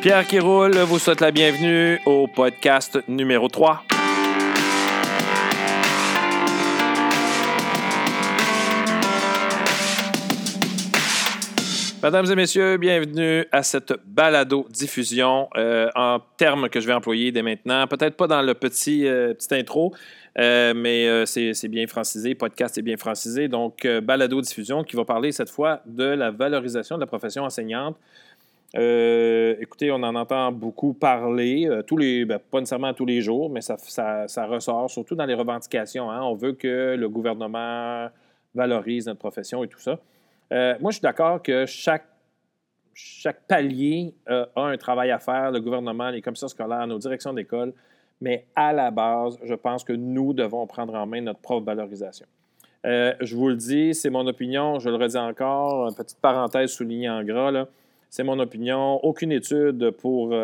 Pierre qui vous souhaite la bienvenue au podcast numéro 3. Mesdames et messieurs, bienvenue à cette balado-diffusion euh, en termes que je vais employer dès maintenant. Peut-être pas dans le petit, euh, petit intro, euh, mais c'est bien francisé, podcast est bien francisé. Donc, balado-diffusion qui va parler cette fois de la valorisation de la profession enseignante. Écoutez, on en entend beaucoup parler, tous les, ben, pas nécessairement tous les jours, mais ça, ressort, surtout dans les revendications. Hein. On veut que le gouvernement valorise notre profession et tout ça. Euh, moi, je suis d'accord que chaque, chaque palier euh, a un travail à faire, le gouvernement, les commissions scolaires, nos directions d'école, mais à la base, je pense que nous devons prendre en main notre propre valorisation. Euh, je vous le dis, c'est mon opinion, je le redis encore, petite parenthèse soulignée en gras, c'est mon opinion, aucune étude pour,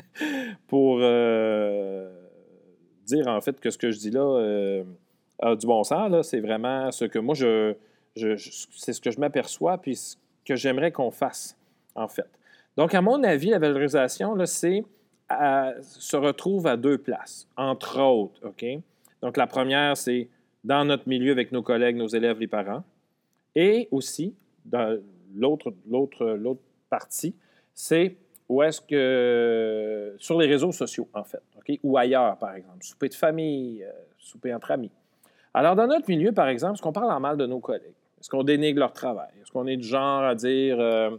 pour dire en fait que ce que je dis là a du bon sens, c'est vraiment ce que moi je c'est ce que je m'aperçois, puis ce que j'aimerais qu'on fasse, en fait. Donc, à mon avis, la valorisation, c'est se retrouve à deux places, entre autres. OK? Donc, la première, c'est dans notre milieu avec nos collègues, nos élèves, les parents. Et aussi, l'autre partie, c'est où est-ce que. sur les réseaux sociaux, en fait, OK? ou ailleurs, par exemple, souper de famille, euh, souper entre amis. Alors, dans notre milieu, par exemple, est-ce qu'on parle en mal de nos collègues? Est-ce qu'on dénigre leur travail? Est-ce qu'on est du genre à dire euh,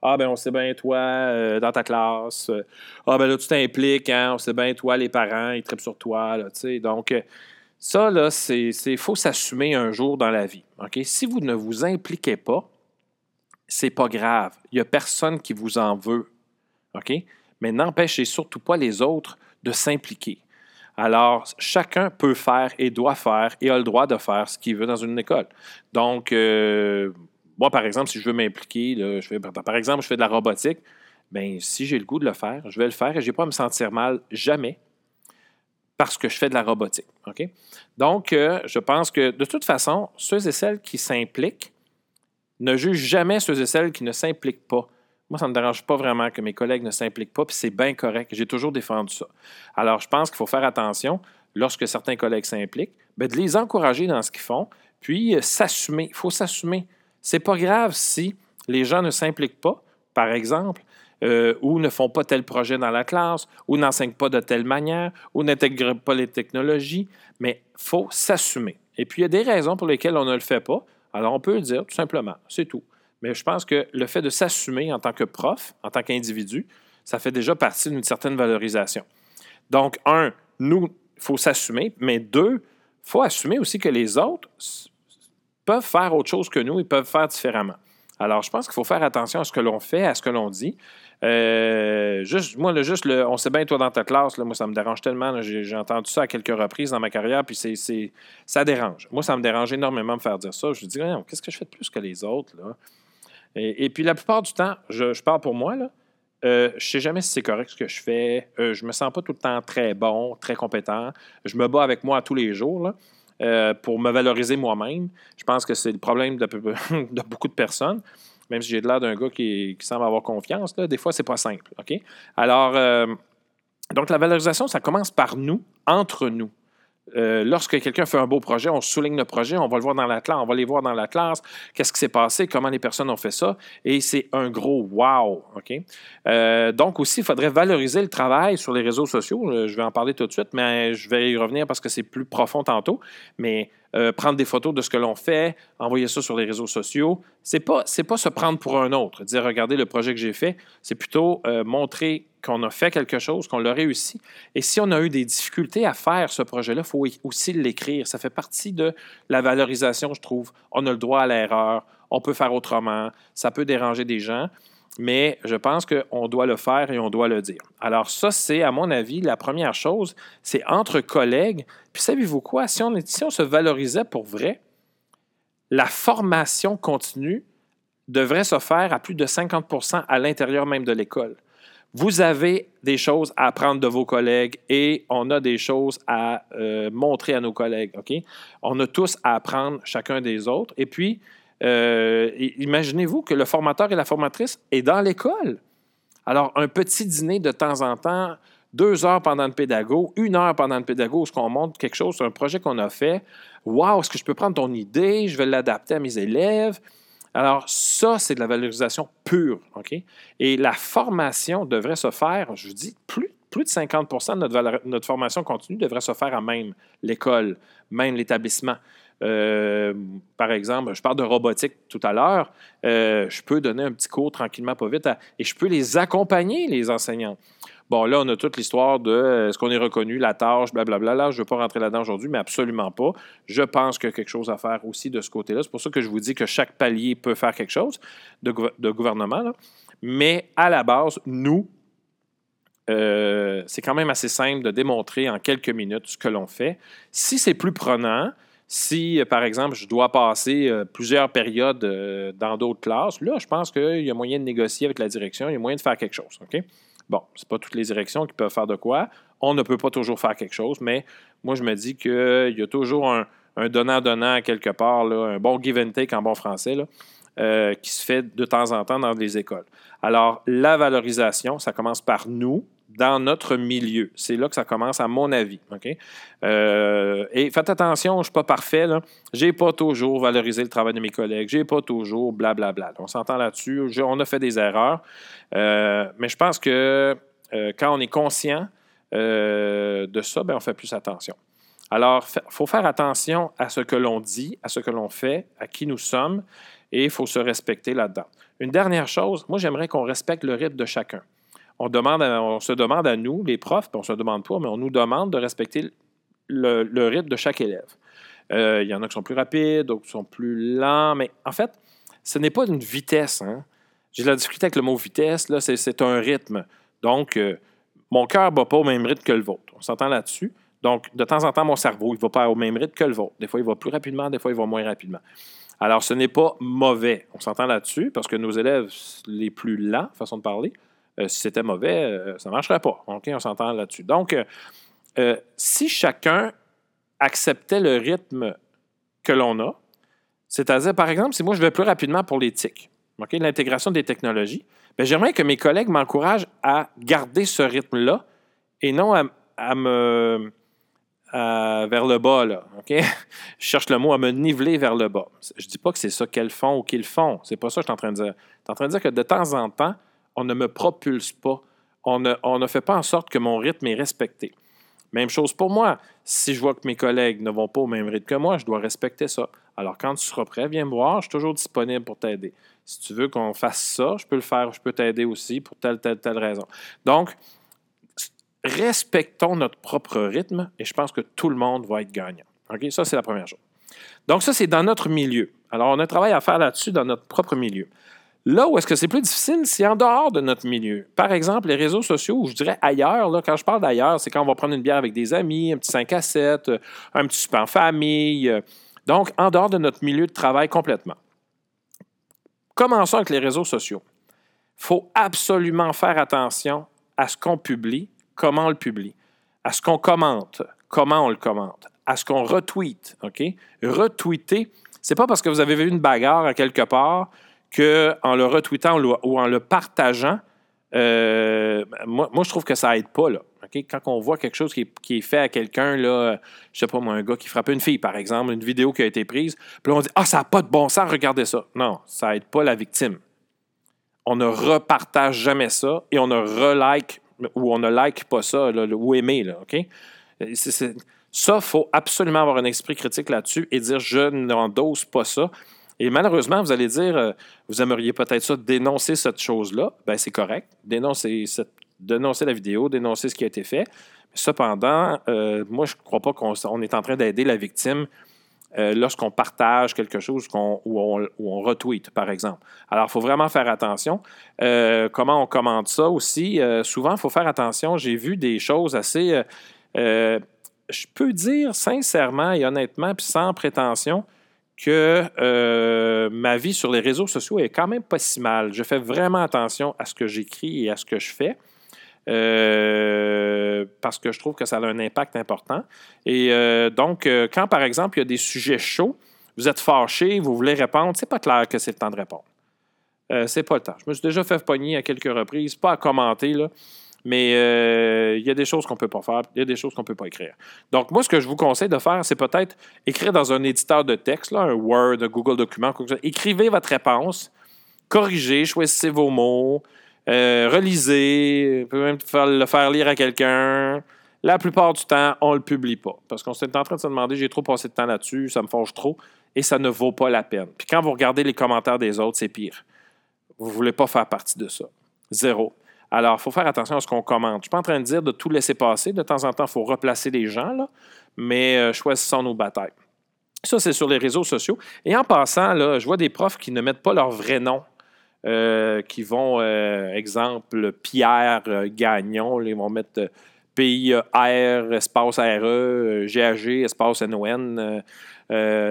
Ah, ben on sait bien, toi, euh, dans ta classe, ah, ben là, tu t'impliques, hein, on sait bien, toi, les parents, ils tripent sur toi, là, tu sais. Donc, ça, là, c'est. Il faut s'assumer un jour dans la vie. OK? Si vous ne vous impliquez pas, c'est pas grave. Il n'y a personne qui vous en veut. OK? Mais n'empêchez surtout pas les autres de s'impliquer. Alors, chacun peut faire et doit faire et a le droit de faire ce qu'il veut dans une école. Donc, euh, moi, par exemple, si je veux m'impliquer, je fais, par exemple, je fais de la robotique, bien, si j'ai le goût de le faire, je vais le faire et je n'ai pas à me sentir mal jamais parce que je fais de la robotique. Donc, euh, je pense que de toute façon, ceux et celles qui s'impliquent ne jugent jamais ceux et celles qui ne s'impliquent pas. Moi, ça ne me dérange pas vraiment que mes collègues ne s'impliquent pas, puis c'est bien correct. J'ai toujours défendu ça. Alors, je pense qu'il faut faire attention, lorsque certains collègues s'impliquent, ben, de les encourager dans ce qu'ils font, puis euh, s'assumer. Il faut s'assumer. C'est pas grave si les gens ne s'impliquent pas, par exemple, euh, ou ne font pas tel projet dans la classe, ou n'enseignent pas de telle manière, ou n'intègrent pas les technologies, mais il faut s'assumer. Et puis, il y a des raisons pour lesquelles on ne le fait pas. Alors, on peut le dire tout simplement, c'est tout. Mais je pense que le fait de s'assumer en tant que prof, en tant qu'individu, ça fait déjà partie d'une certaine valorisation. Donc, un, nous, il faut s'assumer, mais deux, il faut assumer aussi que les autres peuvent faire autre chose que nous, ils peuvent faire différemment. Alors, je pense qu'il faut faire attention à ce que l'on fait, à ce que l'on dit. Euh, juste, moi, juste, on sait bien, toi, dans ta classe, là, moi, ça me dérange tellement. J'ai entendu ça à quelques reprises dans ma carrière, puis c'est, ça dérange. Moi, ça me dérange énormément de me faire dire ça. Je me dis, qu'est-ce que je fais de plus que les autres? Là? Et, puis la plupart du temps, je, parle pour moi, là, euh, je sais jamais si c'est correct ce que je fais. Euh, je me sens pas tout le temps très bon, très compétent. Je me bats avec moi tous les jours euh, pour me valoriser moi-même. Je pense que c'est le problème de, beaucoup de personnes. Même si j'ai l'air d'un gars qui, semble avoir confiance, là, des fois, c'est pas simple. OK? Alors, euh, donc la valorisation, ça commence par nous, entre nous. Euh, lorsque quelqu'un fait un beau projet, on souligne le projet, on va le voir dans la classe, on va les voir dans la classe, qu'est-ce qui s'est passé, comment les personnes ont fait ça, et c'est un gros wow. OK? Euh, donc aussi, il faudrait valoriser le travail sur les réseaux sociaux. Euh, je vais en parler tout de suite, mais je vais y revenir parce que c'est plus profond tantôt. Mais prendre des photos de ce que l'on fait, envoyer ça sur les réseaux sociaux, c'est pas pas se prendre pour un autre, dire regardez le projet que j'ai fait, c'est plutôt montrer qu'on a fait quelque chose, qu'on l'a réussi. Et si on a eu des difficultés à faire ce projet-là, il faut aussi l'écrire. Ça fait partie de la valorisation, je trouve. On a le droit à l'erreur, on peut faire autrement, ça peut déranger des gens, mais je pense qu'on doit le faire et on doit le dire. Alors ça, c'est, à mon avis, la première chose, c'est entre collègues. Puis savez-vous quoi? Si on, se valorisait pour vrai, la formation continue devrait se faire à plus de 50% à l'intérieur même de l'école. Vous avez des choses à apprendre de vos collègues et on a des choses à euh, montrer à nos collègues. On a tous à apprendre chacun des autres. Et puis, euh, imaginez-vous que le formateur et la formatrice est dans l'école. Alors, un petit dîner de temps en temps, deux heures pendant le pédago, une heure pendant le pédago, où ce qu'on montre quelque chose, un projet qu'on a fait. Wow, est-ce que je peux prendre ton idée? Je vais l'adapter à mes élèves. Alors, ça, c'est de la valorisation pure. Et la formation devrait se faire, je vous dis, plus, plus de 50% de notre, notre formation continue devrait se faire à même l'école, même l'établissement. Euh, par exemple, je parle de robotique tout à l'heure. Euh, je peux donner un petit cours tranquillement, pas vite, et je peux les accompagner, les enseignants. Bon, là, on a toute l'histoire de euh, est-ce qu'on est reconnu, la tâche, blablabla. Là, je ne veux pas rentrer là-dedans aujourd'hui, mais absolument pas. Je pense qu'il y a quelque chose à faire aussi de ce côté-là. C'est pour ça que je vous dis que chaque palier peut faire quelque chose de, gouvernement. Mais à la base, nous, c'est quand même assez simple de démontrer en quelques minutes ce que l'on fait. Si c'est plus prenant, si, euh, par exemple, je dois passer euh, plusieurs périodes euh, dans d'autres classes, là, je pense qu'il y a moyen de négocier avec la direction, il y a moyen de faire quelque chose. OK? Bon, ce pas toutes les directions qui peuvent faire de quoi. On ne peut pas toujours faire quelque chose, mais moi, je me dis qu'il y a toujours un, donnant-donnant quelque part, un bon give and take en bon français, qui se fait de temps en temps dans les écoles. Alors, la valorisation, ça commence par nous, dans notre milieu. C'est là que ça commence, à mon avis. OK? Euh, et faites attention, je ne suis pas parfait. Je n'ai pas toujours valorisé le travail de mes collègues. Je n'ai pas toujours blablabla. On s'entend là-dessus. On a fait des erreurs. Euh, mais je pense que euh, quand on est conscient de ça, ben, on fait plus attention. Alors, il faut faire attention à ce que l'on dit, à ce que l'on fait, à qui nous sommes, et il faut se respecter là-dedans. Une dernière chose, moi j'aimerais qu'on respecte le rythme de chacun on, demande on se demande à nous, les profs, on se demande pas, mais on nous demande de respecter le, rythme de chaque élève. Euh, il y en a qui sont plus rapides, d'autres qui sont plus lents, mais en fait, ce n'est pas une vitesse. Hein. J'ai la difficulté avec le mot vitesse, là, c'est un rythme. Donc, euh, mon cœur ne bat pas au même rythme que le vôtre. On s'entend là-dessus. Donc, de temps en temps, mon cerveau, ne va pas au même rythme que le vôtre. Des fois, il va plus rapidement, des fois, il va moins rapidement. Alors, ce n'est pas mauvais. On s'entend là-dessus parce que nos élèves les plus lents, façon de parler, euh, si c'était mauvais, euh, ça ne marcherait pas. OK, on s'entend là-dessus. Donc, euh, si chacun acceptait le rythme que l'on a, c'est-à-dire, par exemple, si moi je vais plus rapidement pour l'éthique, l'intégration des technologies, bien, j'aimerais que mes collègues m'encouragent à garder ce rythme-là et non à, me. Vers le bas, là. Je cherche le mot à me niveler vers le bas. Je ne dis pas que c'est ça qu'elles font ou qu'ils font. C'est pas ça que je suis en train de dire. Je suis en train de dire que de temps en temps, on ne me propulse pas. On ne, fait pas en sorte que mon rythme est respecté. Même chose pour moi. Si je vois que mes collègues ne vont pas au même rythme que moi, je dois respecter ça. Alors, quand tu seras prêt, viens me voir. Je suis toujours disponible pour t'aider. Si tu veux qu'on fasse ça, je peux le faire. Je peux t'aider aussi pour telle, telle, telle raison. Donc, respectons notre propre rythme et je pense que tout le monde va être gagnant. OK? Ça, c'est la première chose. Donc, ça, c'est dans notre milieu. Alors, on a un travail à faire là-dessus dans notre propre milieu. Là où est-ce que c'est plus difficile, c'est en dehors de notre milieu. Par exemple, les réseaux sociaux, ou je dirais ailleurs, là, quand je parle d'ailleurs, c'est quand on va prendre une bière avec des amis, un petit 5 à 7, euh, un petit super en famille. Euh. Donc, en dehors de notre milieu de travail complètement. Commençons avec les réseaux sociaux. Il faut absolument faire attention à ce qu'on publie, comment on le publie, à ce qu'on commente, comment on le commente, à ce qu'on retweet. OK? Retweeter, c'est pas parce que vous avez vu une bagarre à quelque part qu'en le retweetant ou en le partageant, euh, moi, je trouve que ça aide pas. Là, Quand on voit quelque chose qui est, fait à quelqu'un, là, je sais pas moi, un gars qui frappe une fille, par exemple, une vidéo qui a été prise, puis on dit Ah, ça n'a pas de bon sens, regardez ça. Non, ça aide pas la victime. On ne repartage jamais ça et on ne relike ou on ne like pas ça ou aimer. Là, OK? ça, il faut absolument avoir un esprit critique là-dessus et dire je n'endosse pas ça. Et malheureusement, vous allez dire, euh, vous aimeriez peut-être ça dénoncer cette chose-là. Ben c'est correct. Dénoncer, dénoncer la vidéo, dénoncer ce qui a été fait. Cependant, euh, moi, je ne crois pas qu'on est en train d'aider la victime euh, lorsqu'on partage quelque chose ou, on, retweet, par exemple. Alors, il faut vraiment faire attention. comment on commente ça aussi? souvent, il faut faire attention. J'ai vu des choses assez... je peux dire sincèrement et honnêtement, puis sans prétention, que euh, ma vie sur les réseaux sociaux est quand même pas si mal. Je fais vraiment attention à ce que j'écris et à ce que je fais. Euh, parce que je trouve que ça a un impact important. Et euh, donc, quand par exemple, il y a des sujets chauds, vous êtes fâché, vous voulez répondre, c'est pas clair que c'est le temps de répondre. Euh, c'est pas le temps. Je me suis déjà fait pogner à quelques reprises, pas à commenter, là, mais euh, il y a des choses qu'on ne peut pas faire, il y a des choses qu'on ne peut pas écrire. Donc, moi, ce que je vous conseille de faire, c'est peut-être écrire dans un éditeur de texte, un Word, un Google Document, écrivez votre réponse, corrigez, choisissez vos mots, euh, relisez, vous pouvez même faire- le faire lire à quelqu'un. La plupart du temps, on ne le publie pas. Parce qu'on s'est en train de se demander, j'ai trop passé de temps là-dessus, ça me forge trop, et ça ne vaut pas la peine. Puis quand vous regardez les commentaires des autres, c'est pire. Vous ne voulez pas faire partie de ça. Zéro. Alors, il faut faire attention à ce qu'on commente. Je ne suis pas en train de dire de tout laisser passer. De temps en temps, il faut replacer les gens, là, mais euh, choisissons nos batailles. Ça, c'est sur les réseaux sociaux. Et en passant, là, je vois des profs qui ne mettent pas leur vrai nom. Euh, qui vont, euh, exemple, Pierre euh, Gagnon, ils vont mettre euh, P-I-E-R, espace R-E, G-A-G, espace N-O-N.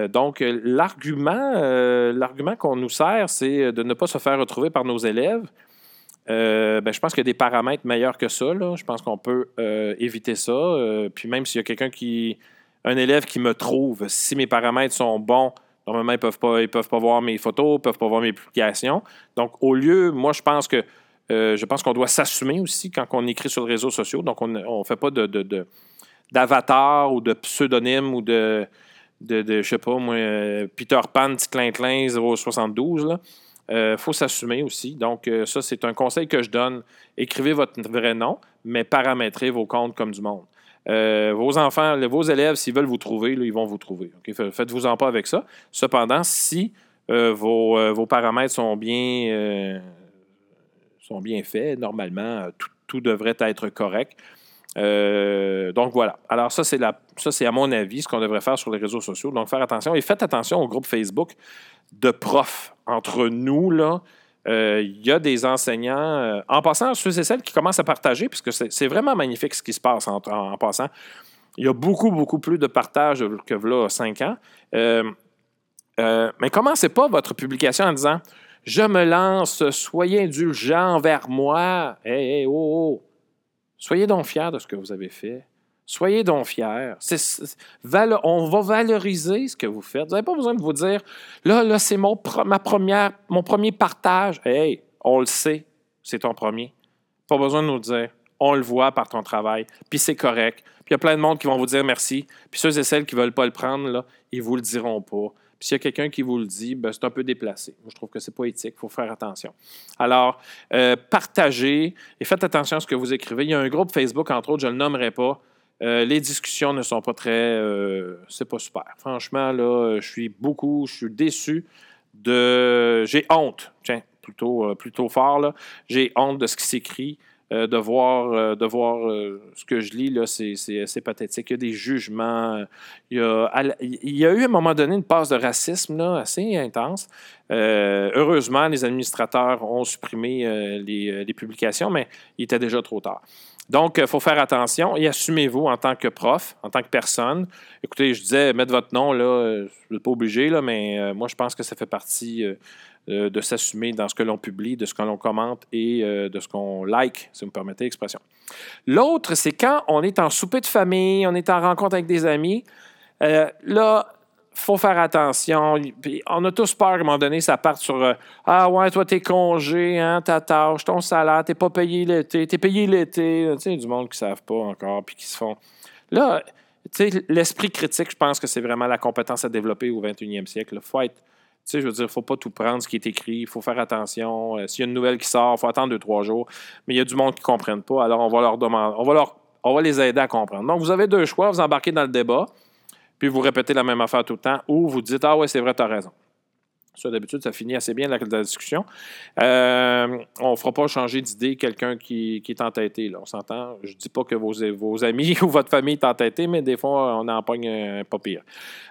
donc, l'argument, qu'on nous sert, c'est de ne pas se faire retrouver par nos élèves. Ben, je pense qu'il y a des paramètres meilleurs que ça. là. Je pense qu'on peut éviter ça. Puis même s'il y a quelqu'un qui. Un élève qui me trouve, si mes paramètres sont bons, normalement, ils ne peuvent, pas, peuvent pas voir mes photos, ils peuvent pas voir mes publications. Donc, au lieu, moi, je pense que euh, je pense qu'on doit s'assumer aussi quand on écrit sur les réseaux sociaux. Donc, on ne fait pas de, de- d'avatar ou de pseudonyme ou de, de, de, je sais pas, moi, euh, Peter Pan, petit clin-clin 072. Il faut s'assumer aussi. Donc, euh, ça, c'est un conseil que je donne. Écrivez votre vrai nom, mais paramétrez vos comptes comme du monde. Euh, vos enfants, vos élèves, s'ils veulent vous trouver, ils vont vous trouver. OK? Fait- Faites-vous-en pas avec ça. Cependant, si euh, vos, euh, vos paramètres sont bien, sont bien faits, normalement, tout, devrait être correct. Donc voilà. Alors ça, c'est ça, c'est à mon avis ce qu'on devrait faire sur les réseaux sociaux. Donc faire attention et faites attention au groupe Facebook de profs entre nous là. Euh, Il y a des enseignants, euh, en passant, ceux et celles qui commencent à partager, puisque c'est vraiment magnifique ce qui se passe en passant. Il y a beaucoup, beaucoup plus de partage que là, cinq ans. Euh, euh, mais commencez pas votre publication en disant Je me lance, soyez indulgents envers moi. Hey, hey, oh, oh. Soyez donc fiers de ce que vous avez fait. Soyez donc fiers. On va valoriser ce que vous faites. Vous n'avez pas besoin de vous dire là, là, c'est mon, mon premier partage. Hey, on le sait, c'est ton premier. Pas besoin de nous le dire. On le voit par ton travail. Puis c'est correct. Puis il y a plein de monde qui vont vous dire merci. Puis ceux et celles qui ne veulent pas le prendre, là, ils vous le diront pas. Puis s'il y a quelqu'un qui vous le dit, ben, c'est un peu déplacé. Moi, je trouve que c'est pas éthique. Il faut faire attention. Alors, euh, partagez et faites attention à ce que vous écrivez. Il y a un groupe Facebook, entre autres, je ne le nommerai pas. Euh, les discussions ne sont pas très. euh, c'est pas super. Franchement, là, je suis beaucoup, je suis déçu de. J'ai honte, tiens, plutôt, euh, plutôt fort, là. J'ai honte de ce qui s'écrit. Euh, de voir, euh, de voir euh, ce que je lis, là, c'est, pathétique. Il y a des jugements. Il y a, eu à un moment donné une passe de racisme assez intense. Heureusement, les administrateurs ont supprimé les, publications, mais il était déjà trop tard. Donc, il faut faire attention et assumez-vous en tant que prof, en tant que personne. Écoutez, je disais, mettre votre nom, là, je n'êtes pas obligé, là, mais moi, je pense que ça fait partie euh, de s'assumer dans ce que l'on publie, de ce que l'on commente et euh, de ce qu'on like, si vous me permettez l'expression. L'autre, c'est quand on est en souper de famille, on est en rencontre avec des amis. Euh, là, faut faire attention. On a tous peur qu'à un moment donné, ça parte sur Ah ouais, toi, tes congés, hein, ta tâche, ton salaire, t'es pas payé l'été, t'es payé l'été. Tu sais, du monde qui ne savent pas encore, puis qui se font. Là, tu sais, l'esprit critique, je pense que c'est vraiment la compétence à développer au 21e siècle. Il faut être. Sais, je veux dire, il ne faut pas tout prendre ce qui est écrit, il faut faire attention. Euh, S'il y a une nouvelle qui sort, il faut attendre deux, trois jours. Mais il y a du monde qui ne comprennent pas, alors on va leur demander, on va, leur, on va les aider à comprendre. Donc, vous avez deux choix, vous embarquez dans le débat, puis vous répétez la même affaire tout le temps, ou vous dites Ah ouais, c'est vrai, tu as raison. Ça, d'habitude, ça finit assez bien la, la discussion. Euh, on ne fera pas changer d'idée quelqu'un qui, qui est entêté. Là. On s'entend? Je ne dis pas que vos, vos amis ou votre famille est entêté, mais des fois, on en pas pire.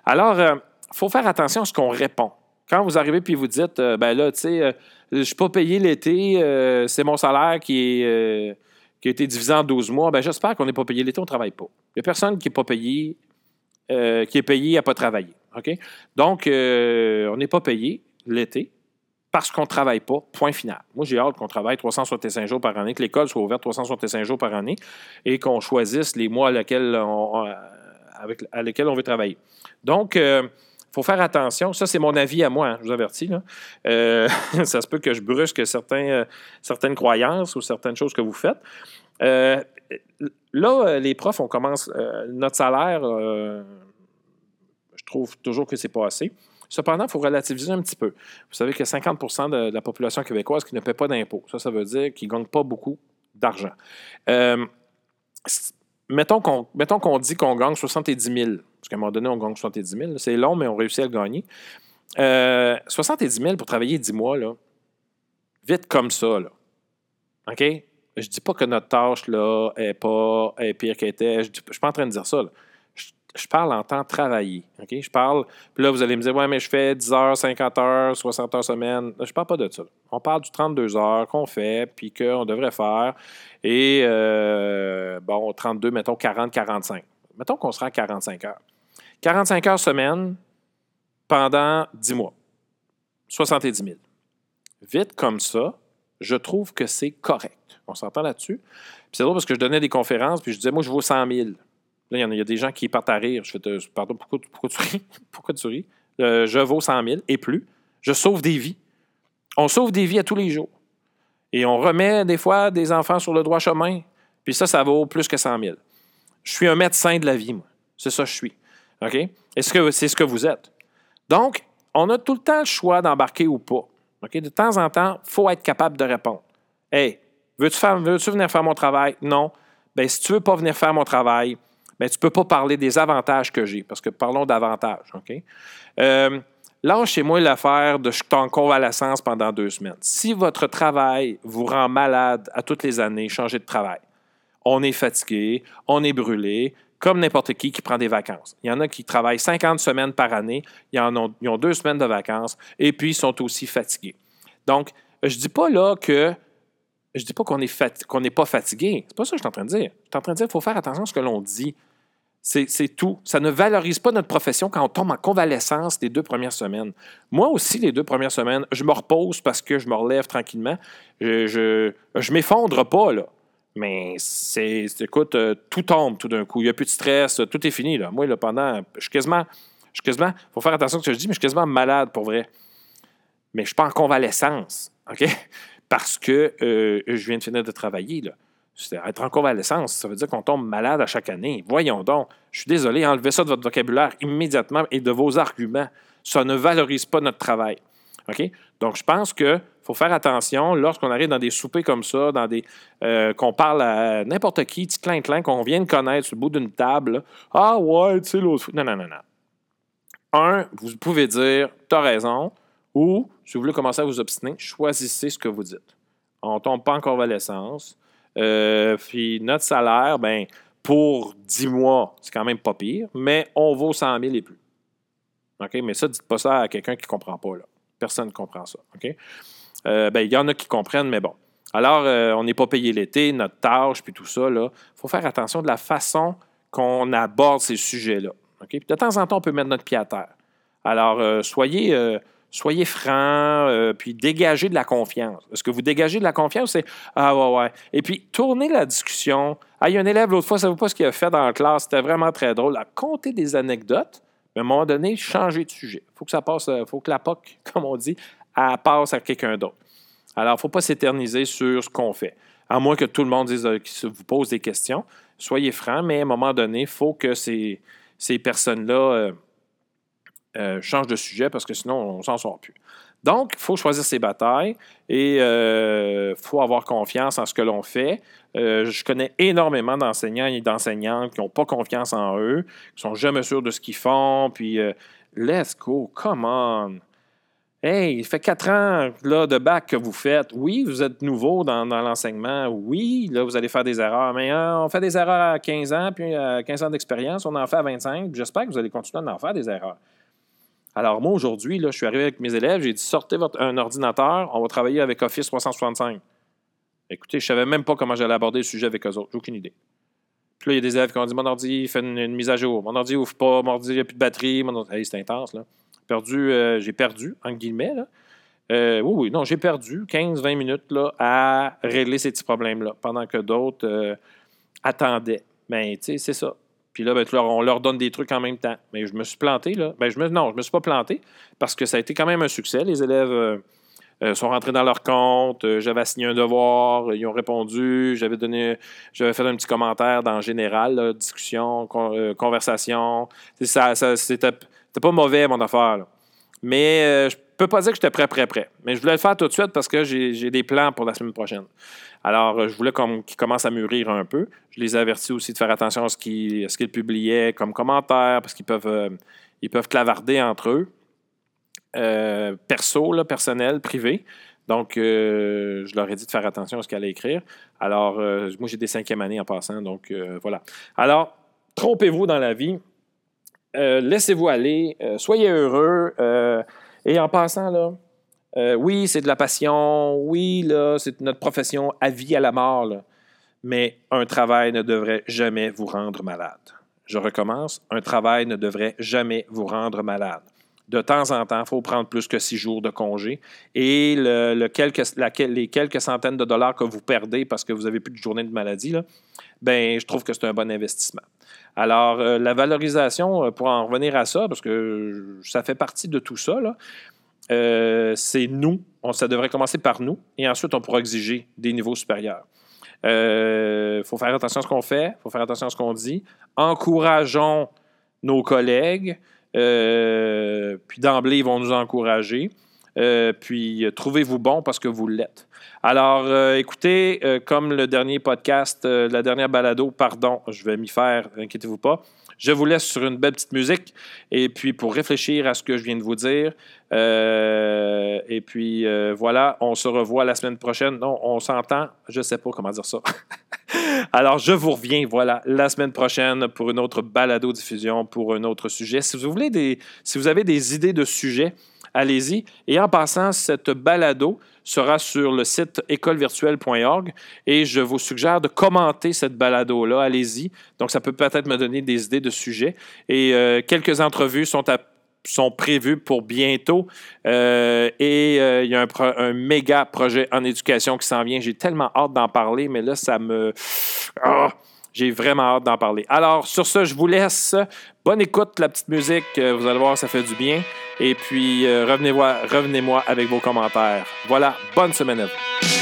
Alors, il faut faire attention à ce qu'on répond. Quand vous arrivez puis vous dites, euh, ben là, tu sais, euh, je suis pas payé l'été, euh, c'est mon salaire qui, est, euh, qui a été divisé en 12 mois, ben j'espère qu'on n'est pas payé l'été, on ne travaille pas. Il n'y a personne qui n'est pas payé, qui est payé à ne pas travailler. OK? Donc, on n'est pas payé l'été parce qu'on ne travaille pas, point final. Moi, j'ai hâte qu'on travaille 365 jours par année, que l'école soit ouverte 365 jours par année et qu'on choisisse les mois à lesquels on, avec, lesquels on veut travailler. Donc, faut faire attention. Ça, c'est mon avis à moi, hein, je vous avertis. Euh, ça se peut que je brusque euh, certaines croyances ou certaines choses que vous faites. Euh, là, les profs, on commence. notre salaire, je trouve toujours que c'est pas assez. Cependant, il faut relativiser un petit peu. Vous savez que 50% de la population québécoise qui ne paie pas d'impôts. Ça, ça veut dire qu'ils ne gagnent pas beaucoup d'argent. Mettons qu'on dit qu'on gagne 70 000 parce qu'à un moment donné, on gagne 70 000. C'est long, mais on réussit à le gagner. 70 000 pour travailler 10 mois, là. vite comme ça. Là. OK? Je ne dis pas que notre tâche là, est, pas, pire qu'elle était. Je ne suis pas en train de dire ça. Je, parle en temps travaillé. Je parle. Puis là, vous allez me dire, ouais, mais je fais 10 heures, 50 heures, 60 heures semaine. Je ne parle pas de ça. On parle du 32 heures qu'on fait, puis qu'on devrait faire. Et, euh, bon, 32, mettons 40, 45. Mettons qu'on sera à 45 heures. 45 heures semaine pendant 10 mois. 70 000. Vite comme ça, je trouve que c'est correct. On s'entend là-dessus? c'est drôle parce que je donnais des conférences, puis je disais, moi, je vaux 100 000. Là, il y, a des gens qui partent à rire. Je fais, euh, pardon, pourquoi, tu ris? pourquoi tu ris? Euh, je vaux 100 000 et plus. Je sauve des vies. On sauve des vies à tous les jours. Et on remet des fois des enfants sur le droit chemin. Puis ça, ça vaut plus que 100 000. Je suis un médecin de la vie, moi. C'est ça que je suis. OK? Est-ce que c'est ce que vous êtes? Donc, on a tout le temps le choix d'embarquer ou pas. OK? De temps en temps, il faut être capable de répondre. Hey, veux-tu, venir faire mon travail? Non. Bien, si tu ne veux pas venir faire mon travail, bien, tu ne peux pas parler des avantages que j'ai, parce que parlons d'avantages. OK? Euh, Lâchez-moi l'affaire de je suis en convalescence pendant deux semaines. Si votre travail vous rend malade à toutes les années, changez de travail. On est fatigué, on est brûlé, comme n'importe qui qui prend des vacances. Il y en a qui travaillent 50 semaines par année, ils, ont, deux semaines de vacances, et puis ils sont aussi fatigués. Donc, je ne dis pas là que. Je dis pas qu'on n'est pas fatigué. C'est pas ça que je suis en train de dire. Je suis en train de dire qu'il faut faire attention à ce que l'on dit. C'est tout. Ça ne valorise pas notre profession quand on tombe en convalescence les deux premières semaines. Moi aussi, les deux premières semaines, je me repose parce que je me relève tranquillement. Je ne m'effondre pas, là. Mais c'est, écoute, euh, tout tombe tout d'un coup. Il n'y a plus de stress, tout est fini. Là. Moi, pendant, je suis quasiment, je quasiment, faut faire attention à ce que je dis, mais je suis quasiment malade pour vrai. Mais je ne suis pas en convalescence, OK? Parce que euh, je viens de finir de travailler, là. Être en convalescence, ça veut dire qu'on tombe malade à chaque année. Voyons donc. Je suis désolé, enlevez ça de votre vocabulaire immédiatement et de vos arguments. Ça ne valorise pas notre travail. OK? Donc, je pense que faut faire attention lorsqu'on arrive dans des soupers comme ça, dans des euh, qu'on parle à n'importe qui, petit clin clin, qu'on vient de connaître sur le bout d'une table. ah ouais, tu sais, l'autre. Non, non, non, non. Un, vous pouvez dire, t'as raison, ou si vous voulez commencer à vous obstiner, choisissez ce que vous dites. On ne tombe pas en convalescence. Euh, puis notre salaire, ben, pour 10 mois, c'est quand même pas pire, mais on vaut 100 000 et plus. OK? Mais ça, dites pas ça à quelqu'un qui ne comprend pas. Là. Personne ne comprend ça. OK? Euh, ben, il y en a qui comprennent, mais bon. Alors, euh, on n'est pas payé l'été, notre tâche, puis tout ça, il faut faire attention de la façon qu'on aborde ces sujets-là. de temps en temps, on peut mettre notre pied à terre. Alors, euh, soyez, soyez francs, puis dégagez de la confiance. Est-ce que vous dégagez de la confiance? C'est Ah, ouais, ouais. Et puis, tournez la discussion. Ah, il y a un élève l'autre fois, ça ne pas ce qu'il a fait dans la classe, c'était vraiment très drôle. À compter des anecdotes, mais à un moment donné, changer de sujet. Il faut que ça passe, il faut que la POC, comme on dit, passe à quelqu'un d'autre. Alors, il ne faut pas s'éterniser sur ce qu'on fait. À moins que tout le monde dise, euh, vous pose des questions. Soyez francs, mais à un moment donné, il faut que ces, ces personnes-là euh, euh, changent de sujet parce que sinon, on s'en sort plus. Donc, il faut choisir ses batailles et il faut avoir confiance en ce que l'on fait. je connais énormément d'enseignants et d'enseignantes qui n'ont pas confiance en eux, qui sont jamais sûrs de ce qu'ils font, puis let's go, come on. Hey, il fait quatre ans là, de bac que vous faites. Oui, vous êtes nouveau dans, l'enseignement. Oui, là, vous allez faire des erreurs. Mais on fait des erreurs à 15 ans, puis à 15 ans d'expérience, on en fait à 25. J'espère que vous allez continuer à en faire des erreurs. Alors, moi, aujourd'hui, je suis arrivé avec mes élèves, j'ai dit sortez un ordinateur, on va travailler avec Office 365. Écoutez, je ne savais même pas comment j'allais aborder le sujet avec eux autres. J'ai aucune idée. Puis là, il y a des élèves qui ont dit Mon ordi fait une, mise à jour. Mon ordi ouvre pas. Mon ordi, il n'y a plus de batterie. c'est intense, là perdu, euh, j'ai perdu, en guillemets, euh, oui, oui, non, j'ai perdu 15-20 minutes là, à régler ces petits problèmes-là, pendant que d'autres euh, attendaient. Mais, tu sais, c'est ça. Puis là, ben, on leur donne des trucs en même temps. Mais je me suis planté, là. Ben, je me, non, je me suis pas planté parce que ça a été quand même un succès. Les élèves euh, euh, sont rentrés dans leur compte. j'avais assigné un devoir. Ils ont répondu. J'avais donné, j'avais fait un petit commentaire dans général, discussion, conversation. Ça, c'était, pas mauvais, mon affaire. Mais peux pas dire que j'étais prêt, prêt, prêt. Mais je voulais le faire tout de suite parce que j'ai des plans pour la semaine prochaine. Alors, je voulais qu'ils commencent à mûrir un peu. Je les avertis aussi de faire attention à ce qu'ils publiaient comme commentaires parce qu'ils peuvent, euh, peuvent clavarder entre eux. Euh, perso, personnel, privé. Donc, euh, je leur ai dit de faire attention à ce qu'elle allait écrire. Alors, moi, j'ai des cinquièmes années en passant. Donc, voilà. Alors, trompez-vous dans la vie. Laissez-vous aller. soyez heureux. Et en passant, là, euh, oui, c'est de la passion. Oui, là, c'est notre profession à vie, à la mort. Mais un travail ne devrait jamais vous rendre malade. Je recommence. Un travail ne devrait jamais vous rendre malade. De temps en temps, il faut prendre plus que six jours de congé. Et le, les quelques centaines de dollars que vous perdez parce que vous n'avez plus de journée de maladie, ben, je trouve que c'est un bon investissement. Alors, euh, la valorisation, euh, pour en revenir à ça, parce que ça fait partie de tout ça, euh, c'est nous. ça devrait commencer par nous et ensuite on pourra exiger des niveaux supérieurs. Il faut faire attention à ce qu'on fait, il faut faire attention à ce qu'on dit. Encourageons nos collègues, puis d'emblée, ils vont nous encourager. Puis trouvez-vous bon parce que vous l'êtes. Alors, écoutez, comme le dernier podcast, la dernière balado, pardon, je vais m'y faire, inquiétez-vous pas. Je vous laisse sur une belle petite musique et puis pour réfléchir à ce que je viens de vous dire. Euh, et puis euh, voilà, on se revoit la semaine prochaine. Non, on s'entend. Je ne sais pas comment dire ça. Alors, je vous reviens, voilà, la semaine prochaine pour une autre balado-diffusion, pour un autre sujet. Si vous, voulez des, si vous avez des idées de sujets, allez-y. Et en passant, cette balado, sera sur le site écolevirtuelle.org et je vous suggère de commenter cette balado-là. Allez-y. Donc, ça peut peut-être me donner des idées de sujets. Et euh, quelques entrevues sont sont prévues pour bientôt. Euh, et euh, il y a un, méga projet en éducation qui s'en vient. J'ai tellement hâte d'en parler, mais là, ça me... Ah! J'ai vraiment hâte d'en parler. Alors, sur ce, je vous laisse. Bonne écoute, la petite musique. Euh, vous allez voir, ça fait du bien. Et puis, euh, revenez-moi revenez avec vos commentaires. Voilà, bonne semaine à vous.